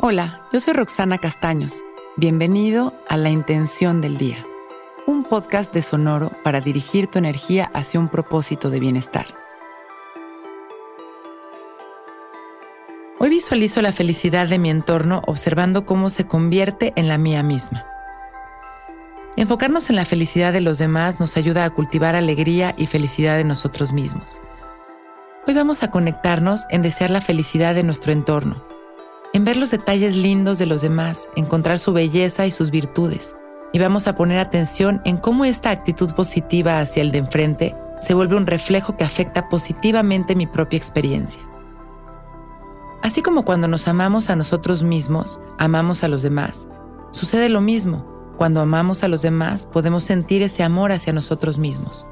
Hola, yo soy Roxana Castaños. Bienvenido a La Intención del Día, un podcast de Sonoro para dirigir tu energía hacia un propósito de bienestar. Hoy visualizo la felicidad de mi entorno observando cómo se convierte en la mía misma. Enfocarnos en la felicidad de los demás nos ayuda a cultivar alegría y felicidad de nosotros mismos. Hoy vamos a conectarnos en desear la felicidad de nuestro entorno en ver los detalles lindos de los demás, encontrar su belleza y sus virtudes. Y vamos a poner atención en cómo esta actitud positiva hacia el de enfrente se vuelve un reflejo que afecta positivamente mi propia experiencia. Así como cuando nos amamos a nosotros mismos, amamos a los demás. Sucede lo mismo. Cuando amamos a los demás, podemos sentir ese amor hacia nosotros mismos.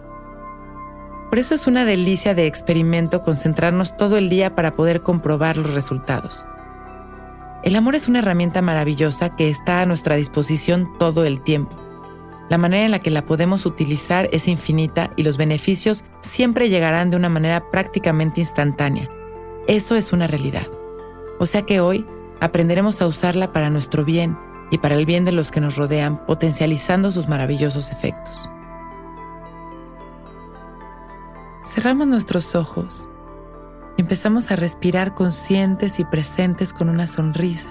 Por eso es una delicia de experimento concentrarnos todo el día para poder comprobar los resultados. El amor es una herramienta maravillosa que está a nuestra disposición todo el tiempo. La manera en la que la podemos utilizar es infinita y los beneficios siempre llegarán de una manera prácticamente instantánea. Eso es una realidad. O sea que hoy aprenderemos a usarla para nuestro bien y para el bien de los que nos rodean, potencializando sus maravillosos efectos. Cerramos nuestros ojos empezamos a respirar conscientes y presentes con una sonrisa.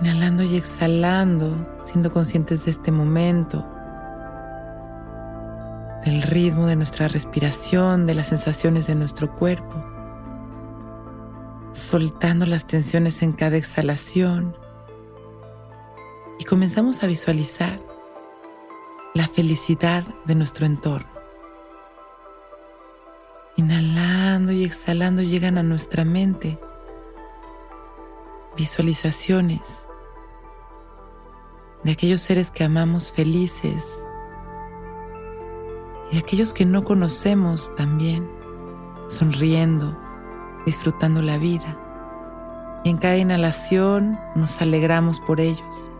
Inhalando y exhalando, siendo conscientes de este momento, del ritmo de nuestra respiración, de las sensaciones de nuestro cuerpo, soltando las tensiones en cada exhalación y comenzamos a visualizar la felicidad de nuestro entorno. Exhalando llegan a nuestra mente visualizaciones de aquellos seres que amamos felices y aquellos que no conocemos también, sonriendo, disfrutando la vida. Y en cada inhalación nos alegramos por ellos.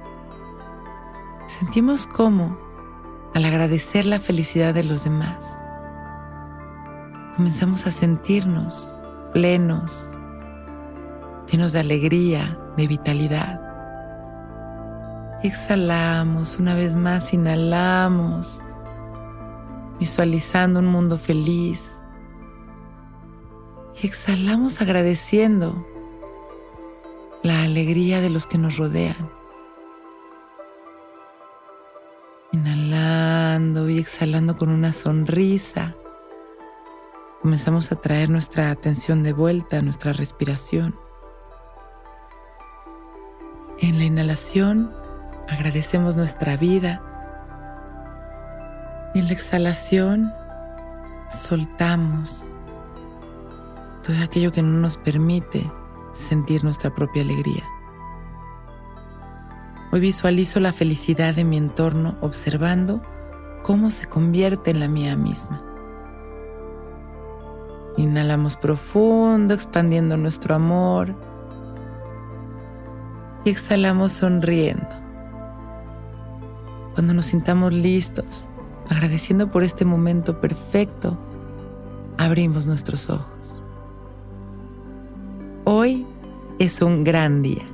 Sentimos cómo, al agradecer la felicidad de los demás, comenzamos a sentirnos plenos, llenos de alegría, de vitalidad. Exhalamos, una vez más inhalamos, visualizando un mundo feliz. Y exhalamos agradeciendo la alegría de los que nos rodean. Inhalando y exhalando con una sonrisa comenzamos a traer nuestra atención de vuelta a nuestra respiración. En la inhalación agradecemos nuestra vida y en la exhalación soltamos todo aquello que no nos permite sentir nuestra propia alegría. Hoy visualizo la felicidad de mi entorno observando cómo se convierte en la mía misma. Inhalamos profundo, expandiendo nuestro amor. Y exhalamos sonriendo. Cuando nos sintamos listos, agradeciendo por este momento perfecto, abrimos nuestros ojos. Hoy es un gran día.